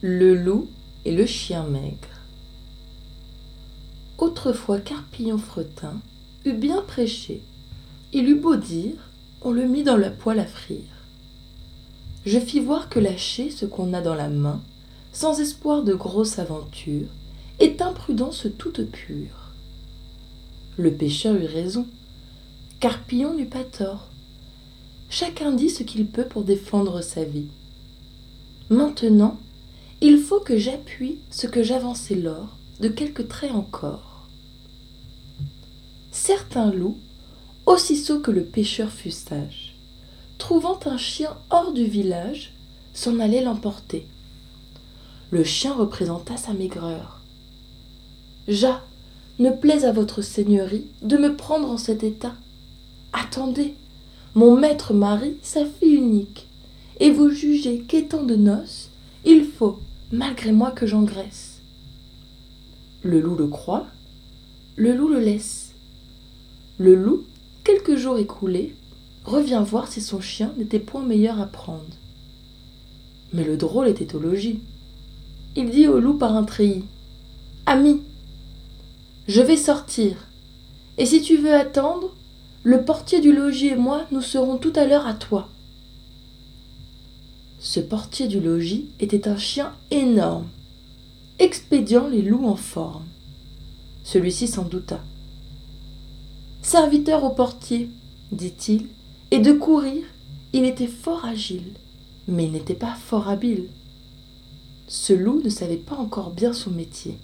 Le loup et le chien maigre. Autrefois Carpillon Fretin eut bien prêché. Il eut beau dire, on le mit dans la poêle à frire. Je fis voir que lâcher ce qu'on a dans la main, sans espoir de grosse aventure, est imprudence toute pure. Le pêcheur eut raison, Carpillon n'eut pas tort. Chacun dit ce qu'il peut pour défendre sa vie. Maintenant, il faut que j'appuie ce que j'avançais lors de quelques traits encore. Certains loups, aussitôt que le pêcheur fut sage, trouvant un chien hors du village, s'en allait l'emporter. Le chien représenta sa maigreur. Ja, ne plaise à votre seigneurie de me prendre en cet état. Attendez, mon maître marie sa fille unique, et vous jugez qu'étant de noces, il faut, malgré moi que j'engraisse. Le loup le croit, le loup le laisse. Le loup, quelques jours écoulés, revient voir si son chien n'était point meilleur à prendre. Mais le drôle était au logis. Il dit au loup par un treillis Ami, je vais sortir, et si tu veux attendre, le portier du logis et moi nous serons tout à l'heure à toi. Ce portier du logis était un chien énorme, expédiant les loups en forme. Celui-ci s'en douta. Serviteur au portier, dit-il, et de courir, il était fort agile, mais il n'était pas fort habile. Ce loup ne savait pas encore bien son métier.